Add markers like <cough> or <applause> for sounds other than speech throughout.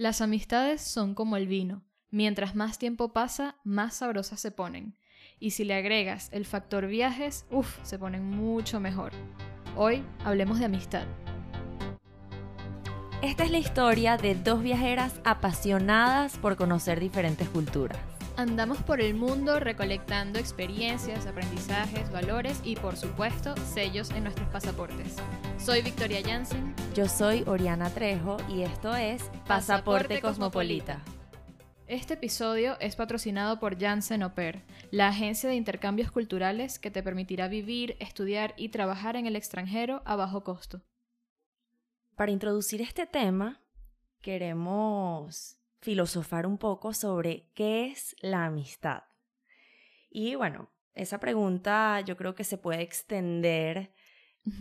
Las amistades son como el vino. Mientras más tiempo pasa, más sabrosas se ponen. Y si le agregas el factor viajes, uff, se ponen mucho mejor. Hoy hablemos de amistad. Esta es la historia de dos viajeras apasionadas por conocer diferentes culturas. Andamos por el mundo recolectando experiencias, aprendizajes, valores y por supuesto sellos en nuestros pasaportes. Soy Victoria Jansen. Yo soy Oriana Trejo y esto es Pasaporte, Cosmopolita. Este episodio es patrocinado por Janssen Au la agencia de intercambios culturales que te permitirá vivir, estudiar y trabajar en el extranjero a bajo costo. Para introducir este tema, queremos filosofar un poco sobre qué es la amistad. Y bueno, esa pregunta yo creo que se puede extender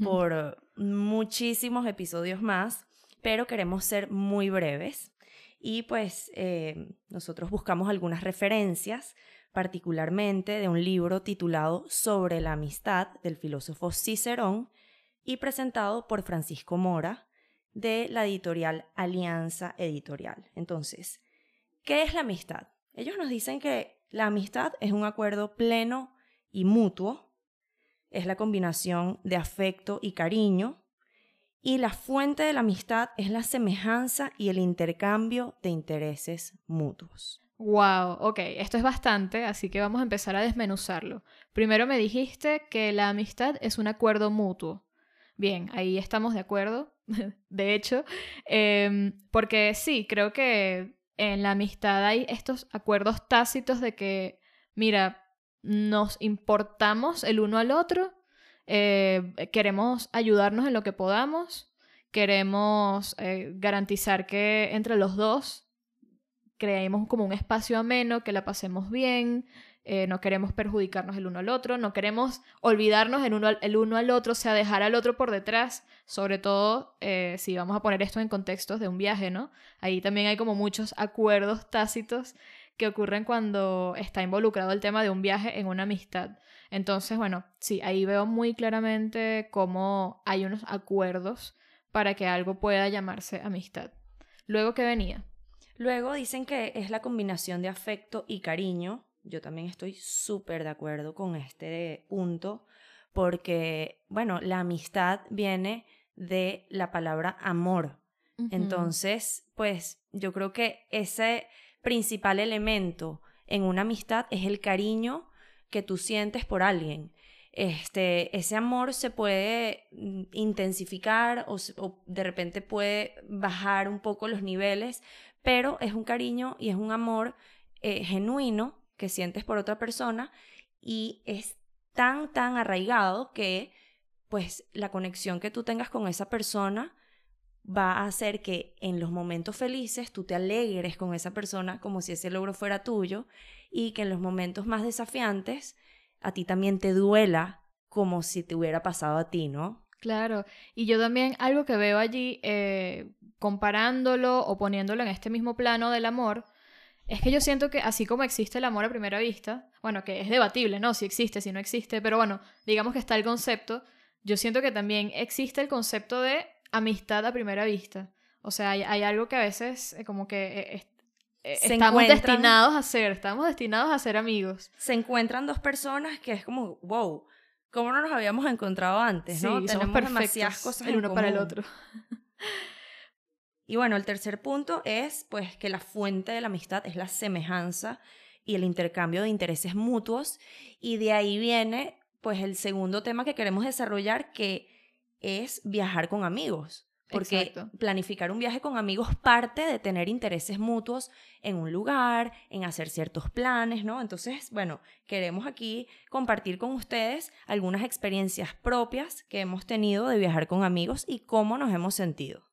por muchísimos episodios más, pero queremos ser muy breves. Y pues eh, nosotros buscamos algunas referencias, particularmente de un libro titulado Sobre la amistad del filósofo Cicerón y presentado por Francisco Mora de la editorial Alianza Editorial. Entonces, ¿qué es la amistad? Ellos nos dicen que la amistad es un acuerdo pleno y mutuo, es la combinación de afecto y cariño, y la fuente de la amistad es la semejanza y el intercambio de intereses mutuos. Wow, ok, esto es bastante, así que vamos a empezar a desmenuzarlo. Primero me dijiste que la amistad es un acuerdo mutuo. Bien, ahí estamos de acuerdo, <laughs> de hecho, em, porque sí, creo que en la amistad hay estos acuerdos tácitos de que, mira, nos importamos el uno al otro eh, queremos ayudarnos en lo que podamos, queremos eh, garantizar que entre los dos creemos como un espacio ameno, que la pasemos bien, eh, no queremos perjudicarnos el uno al otro, no queremos olvidarnos el uno al, el uno al otro, o sea, dejar al otro por detrás, sobre todo si vamos a poner esto en contextos de un viaje, ¿no? Ahí también hay como muchos acuerdos tácitos que ocurren cuando está involucrado el tema de un viaje en una amistad. Entonces, bueno, sí, ahí veo muy claramente cómo hay unos acuerdos para que algo pueda llamarse amistad. Luego, ¿qué venía? Luego dicen que es la combinación de afecto y cariño. Yo también estoy súper de acuerdo con este punto, porque, bueno, la amistad viene de la palabra amor. Entonces, pues yo creo que ese principal elemento en una amistad es el cariño que tú sientes por alguien. Este, ese amor se puede mm, intensificar o, de repente puede bajar un poco los niveles, pero es un cariño y es un amor eh, genuino que sientes por otra persona y es tan, tan arraigado que pues la conexión que tú tengas con esa persona va a hacer que en los momentos felices tú te alegres con esa persona como si ese logro fuera tuyo y que en los momentos más desafiantes a ti también te duela como si te hubiera pasado a ti, ¿no? Claro, y yo también algo que veo allí, eh, comparándolo o poniéndolo en este mismo plano del amor, es que yo siento que así como existe el amor a primera vista, bueno, que es debatible, ¿no? Si existe, si no existe, pero bueno, digamos que está el concepto, yo siento que también existe el concepto de amistad a primera vista. O sea, hay, algo que a veces eh, como que eh, eh, estamos destinados a ser, estamos destinados a ser amigos. Se encuentran dos personas que es como, wow, ¿cómo no nos habíamos encontrado antes? ¿no? Tenemos demasiadas cosas el uno para el otro. <laughs> y bueno, el tercer punto es pues que la fuente de la amistad es la semejanza y el intercambio de intereses mutuos y de ahí viene pues el segundo tema que queremos desarrollar que es viajar con amigos. Porque planificar un viaje con amigos parte de tener intereses mutuos en un lugar, en hacer ciertos planes, ¿no? Entonces, bueno, queremos aquí compartir con ustedes algunas experiencias propias que hemos tenido de viajar con amigos y cómo nos hemos sentido.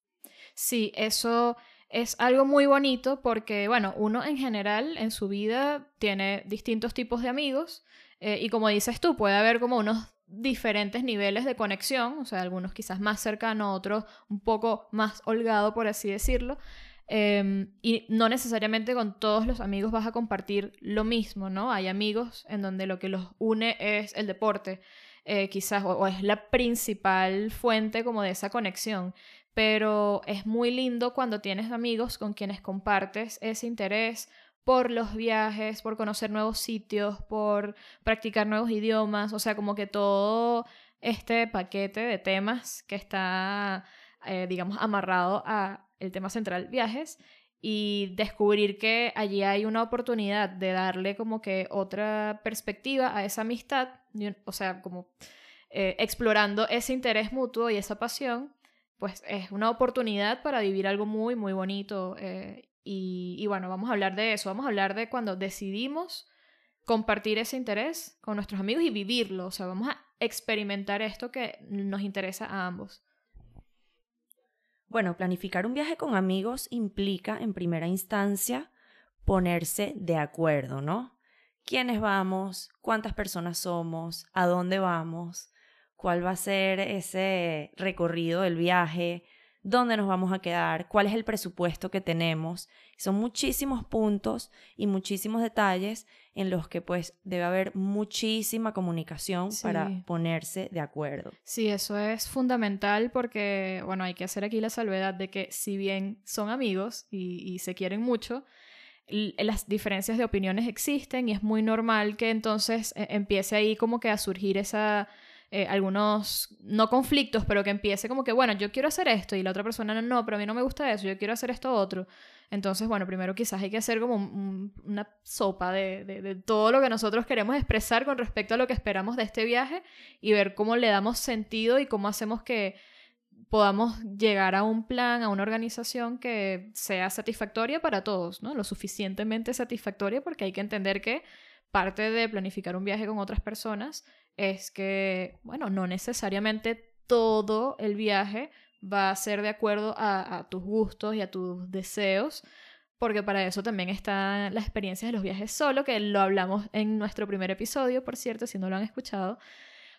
Sí, eso es algo muy bonito porque, bueno, uno en general en su vida tiene distintos tipos de amigos eh, y como dices tú, puede haber como unos diferentes niveles de conexión, o sea, algunos quizás más cercanos, otros un poco más holgado, por así decirlo. Em, y no necesariamente con todos los amigos vas a compartir lo mismo, ¿no? Hay amigos en donde lo que los une es el deporte, eh, quizás, o, es la principal fuente como de esa conexión. Pero es muy lindo cuando tienes amigos con quienes compartes ese interés por los viajes, por conocer nuevos sitios, por practicar nuevos idiomas, o sea, como que todo este paquete de temas que está, eh, digamos, amarrado a el tema central viajes y descubrir que allí hay una oportunidad de darle como que otra perspectiva a esa amistad, o sea, como eh, explorando ese interés mutuo y esa pasión, pues es una oportunidad para vivir algo muy, muy bonito. Eh, y, y, bueno, vamos a hablar de eso, vamos a hablar de cuando decidimos compartir ese interés con nuestros amigos y vivirlo, o sea, vamos a experimentar esto que nos interesa a ambos. Bueno, planificar un viaje con amigos implica, en primera instancia, ponerse de acuerdo, ¿no? ¿Quiénes vamos? ¿Cuántas personas somos? ¿A dónde vamos? ¿Cuál va a ser ese recorrido del viaje? dónde nos vamos a quedar, cuál es el presupuesto que tenemos. Son muchísimos puntos y muchísimos detalles en los que pues debe haber muchísima comunicación para ponerse de acuerdo. Sí, eso es fundamental porque, bueno, hay que hacer aquí la salvedad de que si bien son amigos y, y se quieren mucho, las diferencias de opiniones existen y es muy normal que entonces e, empiece ahí como que a surgir esa eh, algunos, no conflictos, pero que empiece como que, bueno, yo quiero hacer esto y la otra persona no, pero a mí no me gusta eso, yo quiero hacer esto otro. Entonces, bueno, primero quizás hay que hacer como una sopa de, de, todo lo que nosotros queremos expresar con respecto a lo que esperamos de este viaje y ver cómo le damos sentido y cómo hacemos que podamos llegar a un plan, a una organización que sea satisfactoria para todos, ¿no? Lo suficientemente satisfactoria porque hay que entender que parte de planificar un viaje con otras personas es que, bueno, no necesariamente todo el viaje va a ser de acuerdo a, tus gustos y a tus deseos, porque para eso también están las experiencias de los viajes solo, que lo hablamos en nuestro primer episodio, por cierto, si no lo han escuchado.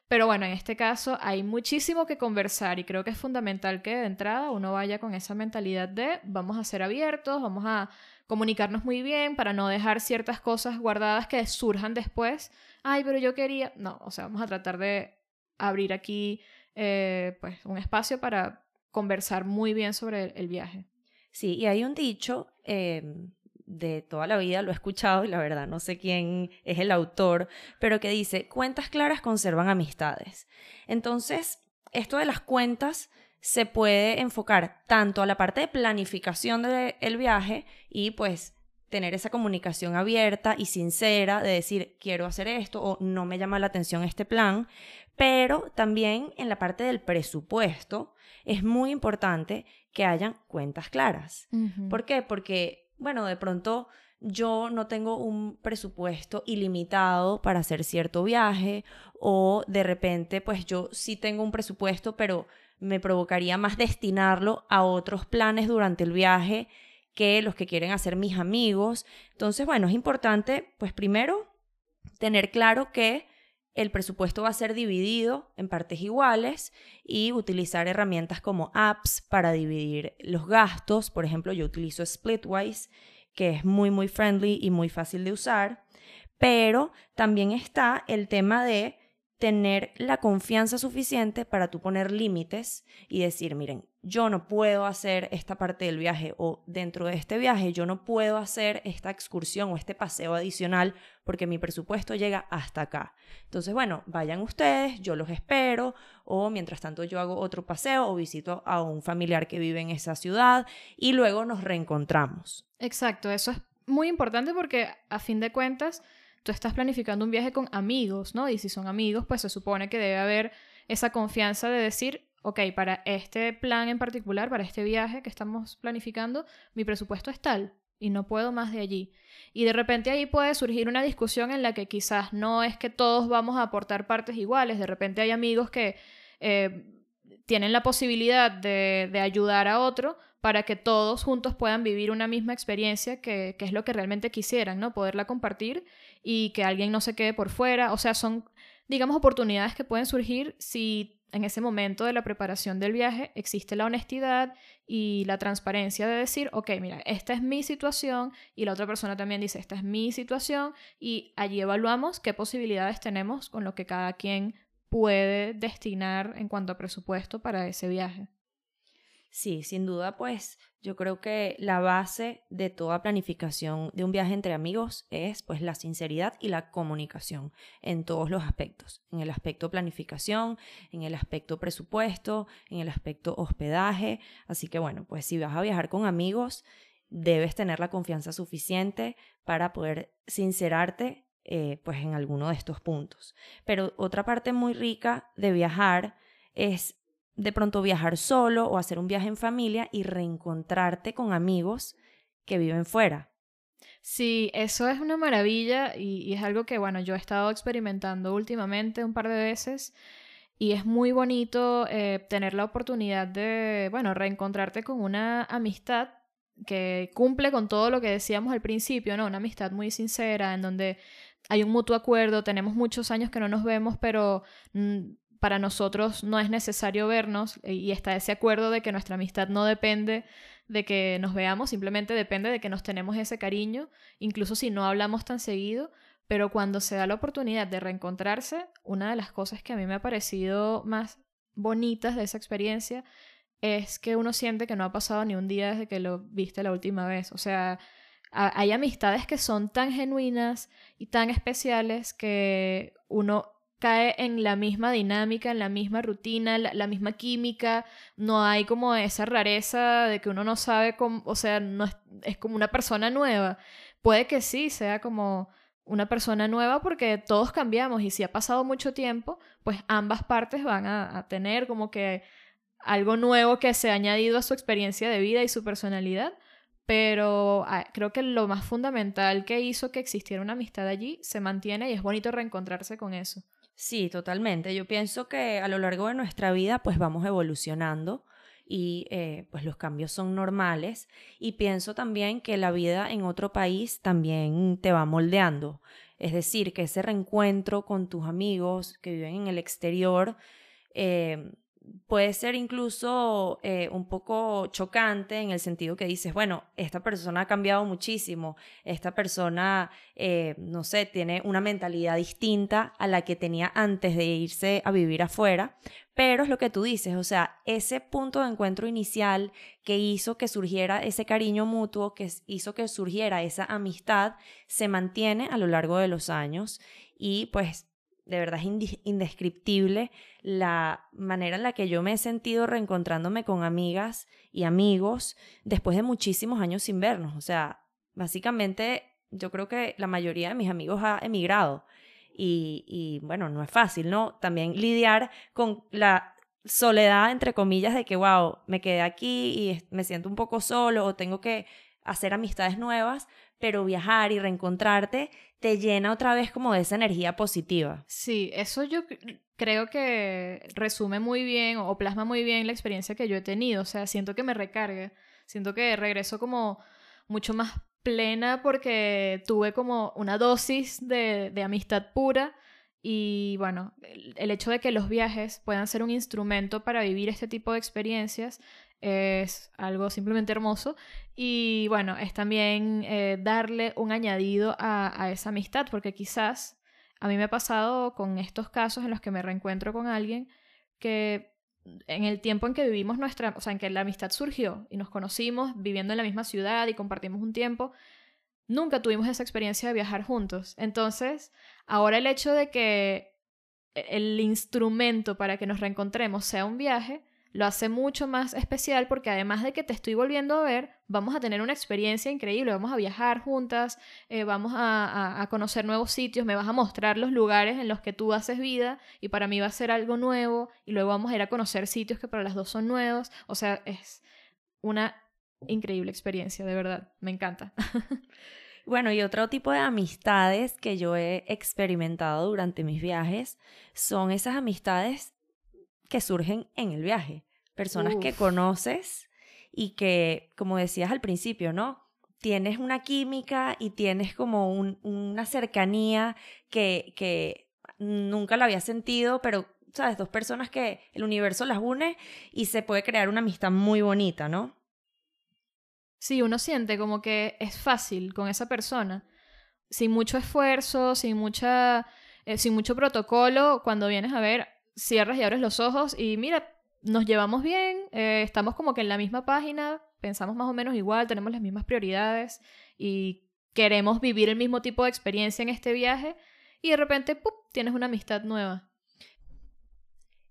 Pero bueno, en este caso hay muchísimo que conversar y creo que es fundamental que de entrada uno vaya con esa mentalidad de vamos a ser abiertos, vamos a comunicarnos muy bien para no dejar ciertas cosas guardadas que surjan después. Ay, pero yo quería... No, o sea, vamos a tratar de abrir aquí eh, pues un espacio para conversar muy bien sobre el, viaje. Sí, y hay un dicho em, de toda la vida, lo he escuchado y la verdad no sé quién es el autor, pero que dice, cuentas claras conservan amistades. Entonces, esto de las cuentas se puede enfocar tanto a la parte de planificación del viaje y pues tener esa comunicación abierta y sincera de decir quiero hacer esto o no me llama la atención este plan, pero también en la parte del presupuesto es muy importante que hayan cuentas claras. ¿Por qué? Porque, bueno, de pronto yo no tengo un presupuesto ilimitado para hacer cierto viaje o de repente pues yo sí tengo un presupuesto pero me provocaría más destinarlo a otros planes durante el viaje que los que quieren hacer mis amigos. Entonces, bueno, es importante, pues primero, tener claro que el presupuesto va a ser dividido en partes iguales y utilizar herramientas como apps para dividir los gastos. Por ejemplo, yo utilizo Splitwise, que es muy, muy friendly y muy fácil de usar. Pero también está el tema de tener la confianza suficiente para tú poner límites y decir, miren, yo no puedo hacer esta parte del viaje o dentro de este viaje yo no puedo hacer esta excursión o este paseo adicional porque mi presupuesto llega hasta acá. Entonces, bueno, vayan ustedes, yo los espero o mientras tanto yo hago otro paseo o visito a un familiar que vive en esa ciudad y luego nos reencontramos. Exacto, eso es muy importante porque a fin de cuentas tú estás planificando un viaje con amigos, ¿no? Y si son amigos, pues se supone que debe haber esa confianza de decir, ok, para este plan en particular, para este viaje que estamos planificando, mi presupuesto es tal y no puedo más de allí. Y de repente ahí puede surgir una discusión en la que quizás no es que todos vamos a aportar partes iguales, de repente hay amigos que eh, tienen la posibilidad de, de ayudar a otro, para que todos juntos puedan vivir una misma experiencia que, es lo que realmente quisieran, ¿no? Poderla compartir y que alguien no se quede por fuera. O sea, son, digamos, oportunidades que pueden surgir si en ese momento de la preparación del viaje existe la honestidad y la transparencia de decir, ok, mira, esta es mi situación y la otra persona también dice, esta es mi situación y allí evaluamos qué posibilidades tenemos con lo que cada quien puede destinar en cuanto a presupuesto para ese viaje. Sí, sin duda, pues yo creo que la base de toda planificación de un viaje entre amigos es pues la sinceridad y la comunicación en todos los aspectos, en el aspecto planificación, en el aspecto presupuesto, en el aspecto hospedaje, así que bueno, pues si vas a viajar con amigos, debes tener la confianza suficiente para poder sincerarte eh, pues en alguno de estos puntos. Pero otra parte muy rica de viajar es de pronto viajar solo o hacer un viaje en familia y reencontrarte con amigos que viven fuera. Sí, eso es una maravilla y, es algo que, bueno, yo he estado experimentando últimamente un par de veces y es muy bonito eh, tener la oportunidad de, bueno, reencontrarte con una amistad que cumple con todo lo que decíamos al principio, ¿no? Una amistad muy sincera en donde hay un mutuo acuerdo, tenemos muchos años que no nos vemos, pero mm, para nosotros no es necesario vernos eh, y está ese acuerdo de que nuestra amistad no depende de que nos veamos, simplemente depende de que nos tenemos ese cariño, incluso si no hablamos tan seguido, pero cuando se da la oportunidad de reencontrarse, una de las cosas que a mí me ha parecido más bonitas de esa experiencia es que uno siente que no ha pasado ni un día desde que lo viste la última vez, o sea, hay amistades que son tan genuinas y tan especiales que uno cae en la misma dinámica, en la misma rutina, la, misma química, no hay como esa rareza de que uno no sabe cómo, o sea, no es, como una persona nueva. Puede que sí, sea como una persona nueva porque todos cambiamos y si ha pasado mucho tiempo, pues ambas partes van a tener como que algo nuevo que se ha añadido a su experiencia de vida y su personalidad pero ah, creo que lo más fundamental que hizo que existiera una amistad allí se mantiene y es bonito reencontrarse con eso. Sí, totalmente. Yo pienso que a lo largo de nuestra vida pues vamos evolucionando y eh, pues los cambios son normales y pienso también que la vida en otro país también te va moldeando. Es decir, que ese reencuentro con tus amigos que viven en el exterior eh, puede ser incluso eh, un poco chocante en el sentido que dices, bueno, esta persona ha cambiado muchísimo, esta persona, eh, no sé, tiene una mentalidad distinta a la que tenía antes de irse a vivir afuera, pero es lo que tú dices, o sea, ese punto de encuentro inicial que hizo que surgiera ese cariño mutuo, que hizo que surgiera esa amistad, se mantiene a lo largo de los años y pues de verdad es indescriptible la manera en la que yo me he sentido reencontrándome con amigas y amigos después de muchísimos años sin vernos. O sea, básicamente yo creo que la mayoría de mis amigos ha emigrado y, y bueno, no es fácil, ¿no? También lidiar con la soledad, entre comillas, de que, wow, me quedé aquí y me siento un poco solo o tengo que hacer amistades nuevas, pero viajar y reencontrarte te llena otra vez como de esa energía positiva. Sí, eso yo creo que resume muy bien o plasma muy bien la experiencia que yo he tenido. O sea, siento que me recarga, siento que regreso como mucho más plena porque tuve como una dosis de, de amistad pura. Y bueno, el hecho de que los viajes puedan ser un instrumento para vivir este tipo de experiencias es algo simplemente hermoso. Y bueno, es también eh, darle un añadido a, esa amistad, porque quizás a mí me ha pasado con estos casos en los que me reencuentro con alguien que en el tiempo en que vivimos nuestra, o sea, en que la amistad surgió y nos conocimos viviendo en la misma ciudad y compartimos un tiempo, nunca tuvimos esa experiencia de viajar juntos. Entonces, ahora el hecho de que el instrumento para que nos reencontremos sea un viaje, lo hace mucho más especial porque además de que te estoy volviendo a ver, vamos a tener una experiencia increíble, vamos a viajar juntas, eh, vamos a, conocer nuevos sitios, me vas a mostrar los lugares en los que tú haces vida y para mí va a ser algo nuevo y luego vamos a ir a conocer sitios que para las dos son nuevos, o sea, es una increíble experiencia, de verdad, me encanta. <laughs> Bueno, y otro tipo de amistades que yo he experimentado durante mis viajes son esas amistades que surgen en el viaje. Personas que conoces y que, como decías al principio, ¿no? Tienes una química y tienes como una cercanía que, que nunca la había sentido, pero, ¿sabes? Dos personas que el universo las une y se puede crear una amistad muy bonita, ¿no? Sí, uno siente como que es fácil con esa persona, sin mucho esfuerzo, sin mucha, eh, sin mucho protocolo, cuando vienes a ver, cierras y abres los ojos y mira, nos llevamos bien, eh, estamos como que en la misma página, pensamos más o menos igual, tenemos las mismas prioridades y queremos vivir el mismo tipo de experiencia en este viaje y de repente ¡pum! tienes una amistad nueva.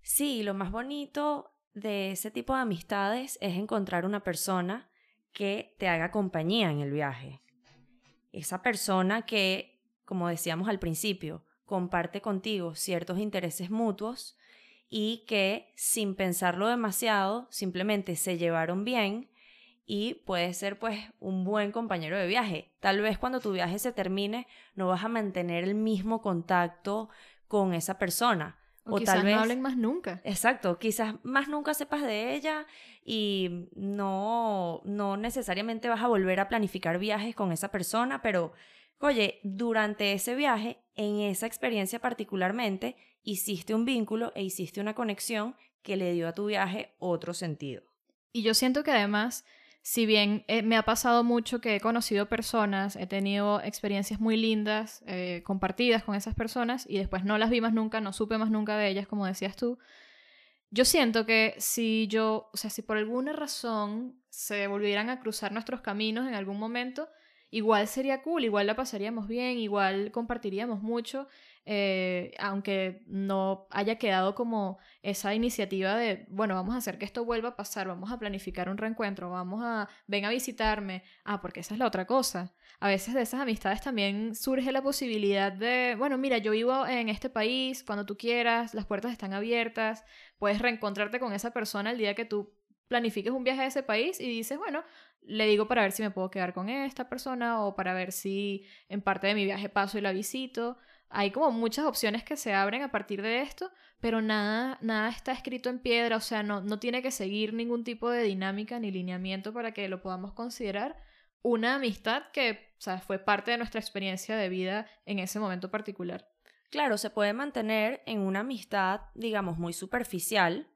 Sí, lo más bonito de ese tipo de amistades es encontrar una persona que te haga compañía en el viaje. Esa persona que, como decíamos al principio, comparte contigo ciertos intereses mutuos y que sin pensarlo demasiado simplemente se llevaron bien y puede ser pues un buen compañero de viaje. Tal vez cuando tu viaje se termine no vas a mantener el mismo contacto con esa persona. O, tal vez no hablen más nunca. Exacto, quizás más nunca sepas de ella y no, no necesariamente vas a volver a planificar viajes con esa persona, pero oye, durante ese viaje, en esa experiencia particularmente, hiciste un vínculo e hiciste una conexión que le dio a tu viaje otro sentido. Y yo siento que además si bien eh, me ha pasado mucho que he conocido personas, he tenido experiencias muy lindas eh, compartidas con esas personas y después no las vi más nunca, no supe más nunca de ellas, como decías tú, yo siento que si yo, o sea, si por alguna razón se volvieran a cruzar nuestros caminos en algún momento, igual sería cool, igual la pasaríamos bien, igual compartiríamos mucho eh, aunque no haya quedado como esa iniciativa de, bueno, vamos a hacer que esto vuelva a pasar, vamos a planificar un reencuentro, vamos a, ven a visitarme, ah, porque esa es la otra cosa. A veces de esas amistades también surge la posibilidad de, bueno, mira, yo vivo en este país, cuando tú quieras, las puertas están abiertas, puedes reencontrarte con esa persona el día que tú planifiques un viaje a ese país y dices, bueno, le digo para ver si me puedo quedar con esta persona o para ver si en parte de mi viaje paso y la visito hay como muchas opciones que se abren a partir de esto, pero nada, nada está escrito en piedra, o sea, no, no tiene que seguir ningún tipo de dinámica ni lineamiento para que lo podamos considerar una amistad que o sea, fue parte de nuestra experiencia de vida en ese momento particular. Claro, se puede mantener en una amistad, digamos, muy superficial,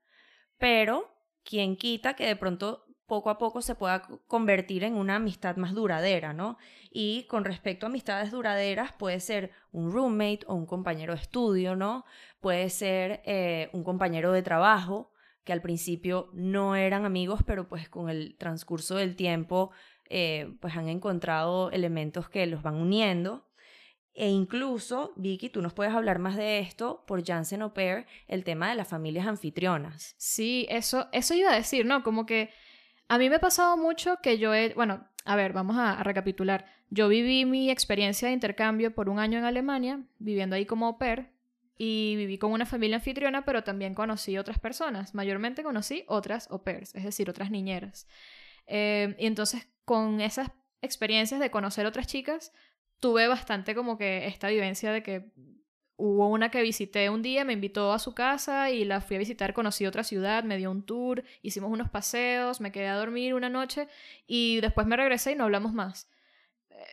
pero quien quita que de pronto poco a poco se pueda convertir en una amistad más duradera, ¿no? Y con respecto a amistades duraderas, puede ser un roommate o un compañero de estudio, ¿no? Puede ser eh, un compañero de trabajo, que al principio no eran amigos, pero pues con el transcurso del tiempo, eh, pues han encontrado elementos que los van uniendo. E incluso, Vicky, tú nos puedes hablar más de esto por Janssen Au Pair, el tema de las familias anfitrionas. Sí, eso, eso iba a decir, ¿no? Como que a mí me ha pasado mucho que yo he, bueno, a ver, vamos a, recapitular. Yo viví mi experiencia de intercambio por un año en Alemania, viviendo ahí como au pair, y viví con una familia anfitriona, pero también conocí otras personas. Mayormente conocí otras au pairs, es decir, otras niñeras. Eh, y entonces, con esas experiencias de conocer otras chicas, tuve bastante como que esta vivencia de que Hubo una que visité un día, me invitó a su casa y la fui a visitar, conocí otra ciudad, me dio un tour, hicimos unos paseos, me quedé a dormir una noche y después me regresé y no hablamos más.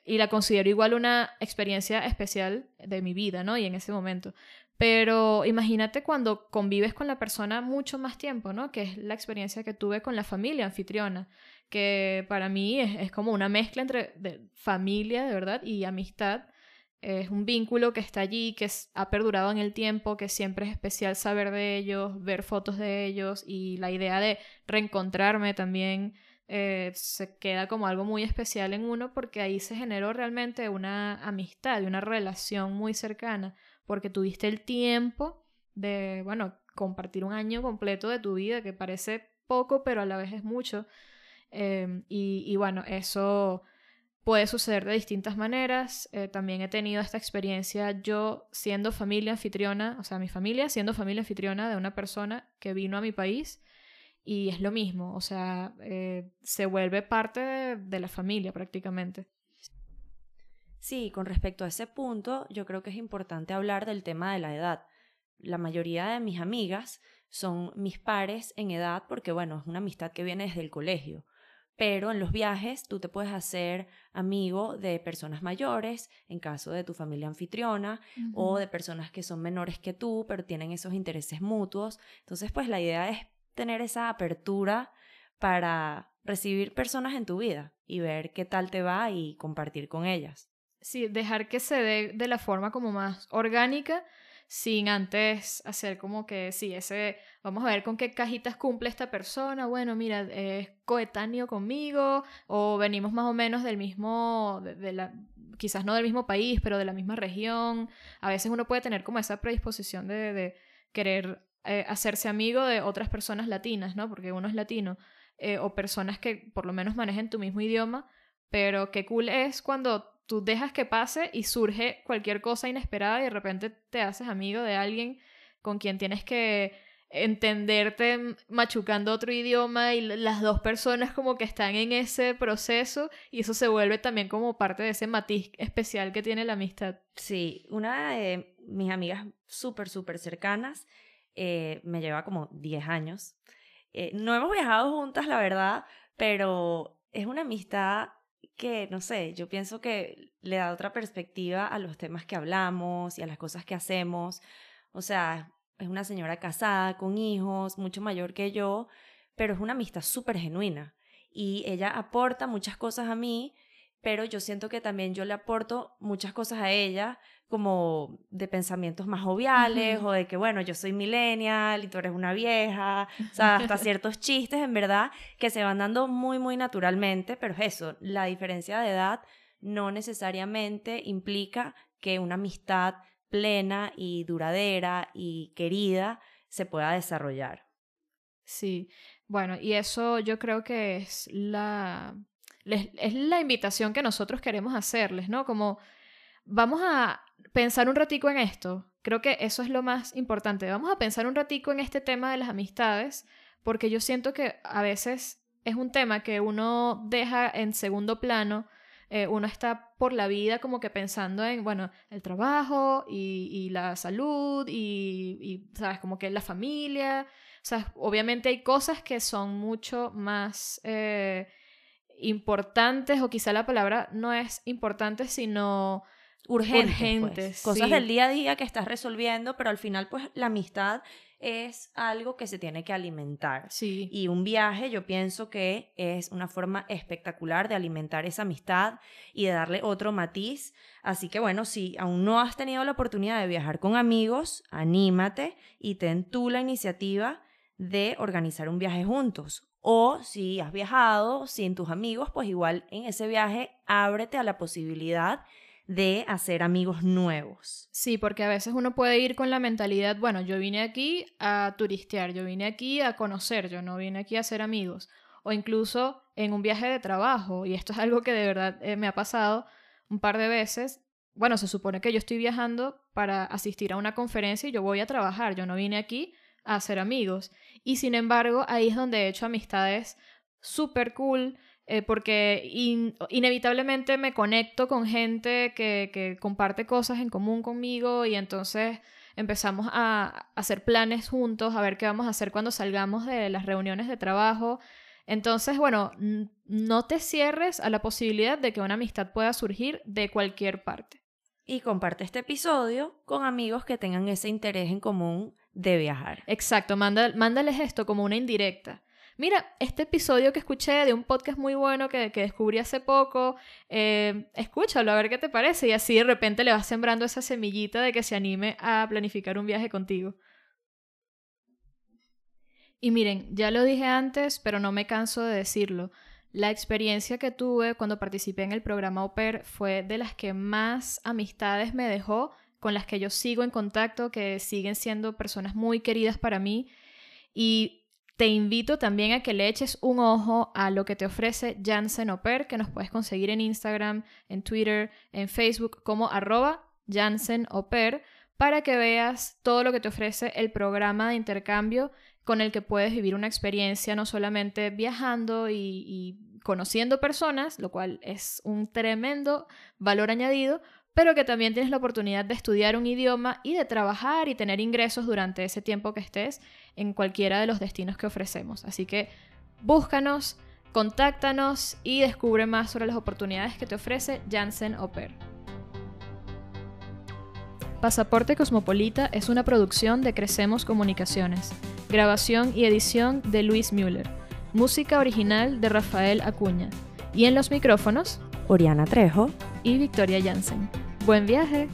Y la considero igual una experiencia especial de mi vida, ¿no? Y en ese momento. Pero imagínate cuando convives con la persona mucho más tiempo, ¿no? Que es la experiencia que tuve con la familia anfitriona, que para mí es, como una mezcla entre familia, de verdad, y amistad es un vínculo que está allí, que ha perdurado en el tiempo, que siempre es especial saber de ellos, ver fotos de ellos y la idea de reencontrarme también eh, se queda como algo muy especial en uno porque ahí se generó realmente una amistad y una relación muy cercana porque tuviste el tiempo de, bueno, compartir un año completo de tu vida que parece poco pero a la vez es mucho y, y bueno, eso Puede suceder de distintas maneras. Eh, también he tenido esta experiencia yo siendo familia anfitriona, o sea, mi familia siendo familia anfitriona de una persona que vino a mi país y es lo mismo, o sea, eh, se vuelve parte de, la familia prácticamente. Sí, con respecto a ese punto, yo creo que es importante hablar del tema de la edad. La mayoría de mis amigas son mis pares en edad porque, bueno, es una amistad que viene desde el colegio pero en los viajes tú te puedes hacer amigo de personas mayores, en caso de tu familia anfitriona, o de personas que son menores que tú, pero tienen esos intereses mutuos. Entonces, pues la idea es tener esa apertura para recibir personas en tu vida y ver qué tal te va y compartir con ellas. Sí, dejar que se dé de la forma como más orgánica sin antes hacer como que, sí, ese, vamos a ver con qué cajitas cumple esta persona, bueno, mira, es coetáneo conmigo, o venimos más o menos del mismo, de, la, quizás no del mismo país, pero de la misma región. A veces uno puede tener como esa predisposición de, querer eh, hacerse amigo de otras personas latinas, ¿no? Porque uno es latino, eh, o personas que por lo menos manejen tu mismo idioma, pero qué cool es cuando tú dejas que pase y surge cualquier cosa inesperada y de repente te haces amigo de alguien con quien tienes que entenderte machucando otro idioma y las dos personas como que están en ese proceso y eso se vuelve también como parte de ese matiz especial que tiene la amistad. Sí, una de mis amigas súper, súper cercanas eh, me lleva como 10 años. Eh, no hemos viajado juntas, la verdad, pero es una amistad que, no sé, yo pienso que le da otra perspectiva a los temas que hablamos y a las cosas que hacemos. O sea, es una señora casada, con hijos, mucho mayor que yo, pero es una amistad súper genuina. Y ella aporta muchas cosas a mí, pero yo siento que también yo le aporto muchas cosas a ella, como de pensamientos más joviales o de que, bueno, yo soy millennial y tú eres una vieja, o <laughs> sea, hasta ciertos chistes, en verdad, que se van dando muy, muy naturalmente, pero es eso, la diferencia de edad no necesariamente implica que una amistad plena y duradera y querida se pueda desarrollar. Sí, bueno, y eso yo creo que es la, es la invitación que nosotros queremos hacerles, ¿no? Como vamos a pensar un ratico en esto. Creo que eso es lo más importante. Vamos a pensar un ratico en este tema de las amistades, porque yo siento que a veces es un tema que uno deja en segundo plano. Eh, uno está por la vida como que pensando en, bueno, el trabajo y, la salud y, ¿sabes? Como que la familia. O sea, obviamente hay cosas que son mucho más eh, importantes, o quizá la palabra no es importante, sino urgentes, pues. cosas del día a día que estás resolviendo, pero al final pues la amistad es algo que se tiene que alimentar. Sí. Y un viaje yo pienso que es una forma espectacular de alimentar esa amistad y de darle otro matiz. Así que bueno, si aún no has tenido la oportunidad de viajar con amigos, anímate y ten tú la iniciativa de organizar un viaje juntos. O si has viajado sin tus amigos, pues igual en ese viaje ábrete a la posibilidad de hacer amigos nuevos. Sí, porque a veces uno puede ir con la mentalidad, bueno, yo vine aquí a turistear, yo vine aquí a conocer, yo no vine aquí a hacer amigos. O incluso en un viaje de trabajo, y esto es algo que de verdad eh, me ha pasado un par de veces. Bueno, se supone que yo estoy viajando para asistir a una conferencia y yo voy a trabajar, yo no vine aquí a hacer amigos. Y sin embargo, ahí es donde he hecho amistades súper cool, eh, porque inevitablemente me conecto con gente que, comparte cosas en común conmigo y entonces empezamos a hacer planes juntos, a ver qué vamos a hacer cuando salgamos de las reuniones de trabajo. Entonces, bueno, no te cierres a la posibilidad de que una amistad pueda surgir de cualquier parte. Y comparte este episodio con amigos que tengan ese interés en común de viajar. Exacto, mándales esto como una indirecta mira, este episodio que escuché de un podcast muy bueno que, descubrí hace poco, eh, escúchalo a ver qué te parece y así de repente le vas sembrando esa semillita de que se anime a planificar un viaje contigo. Y miren, ya lo dije antes, pero no me canso de decirlo. La experiencia que tuve cuando participé en el programa Au fue de las que más amistades me dejó, con las que yo sigo en contacto, que siguen siendo personas muy queridas para mí. Y te invito también a que le eches un ojo a lo que te ofrece Janssen Oper, que nos puedes conseguir en Instagram, en Twitter, en Facebook como arroba Janssen Oper, para que veas todo lo que te ofrece el programa de intercambio con el que puedes vivir una experiencia no solamente viajando y conociendo personas, lo cual es un tremendo valor añadido, pero que también tienes la oportunidad de estudiar un idioma y de trabajar y tener ingresos durante ese tiempo que estés en cualquiera de los destinos que ofrecemos. Así que búscanos, contáctanos y descubre más sobre las oportunidades que te ofrece Janssen Oper. Pasaporte Cosmopolita es una producción de Crecemos Comunicaciones. Grabación y edición de Luis Müller. Música original de Rafael Acuña. Y en los micrófonos, Oriana Trejo y Victoria Janssen. Buen viaje.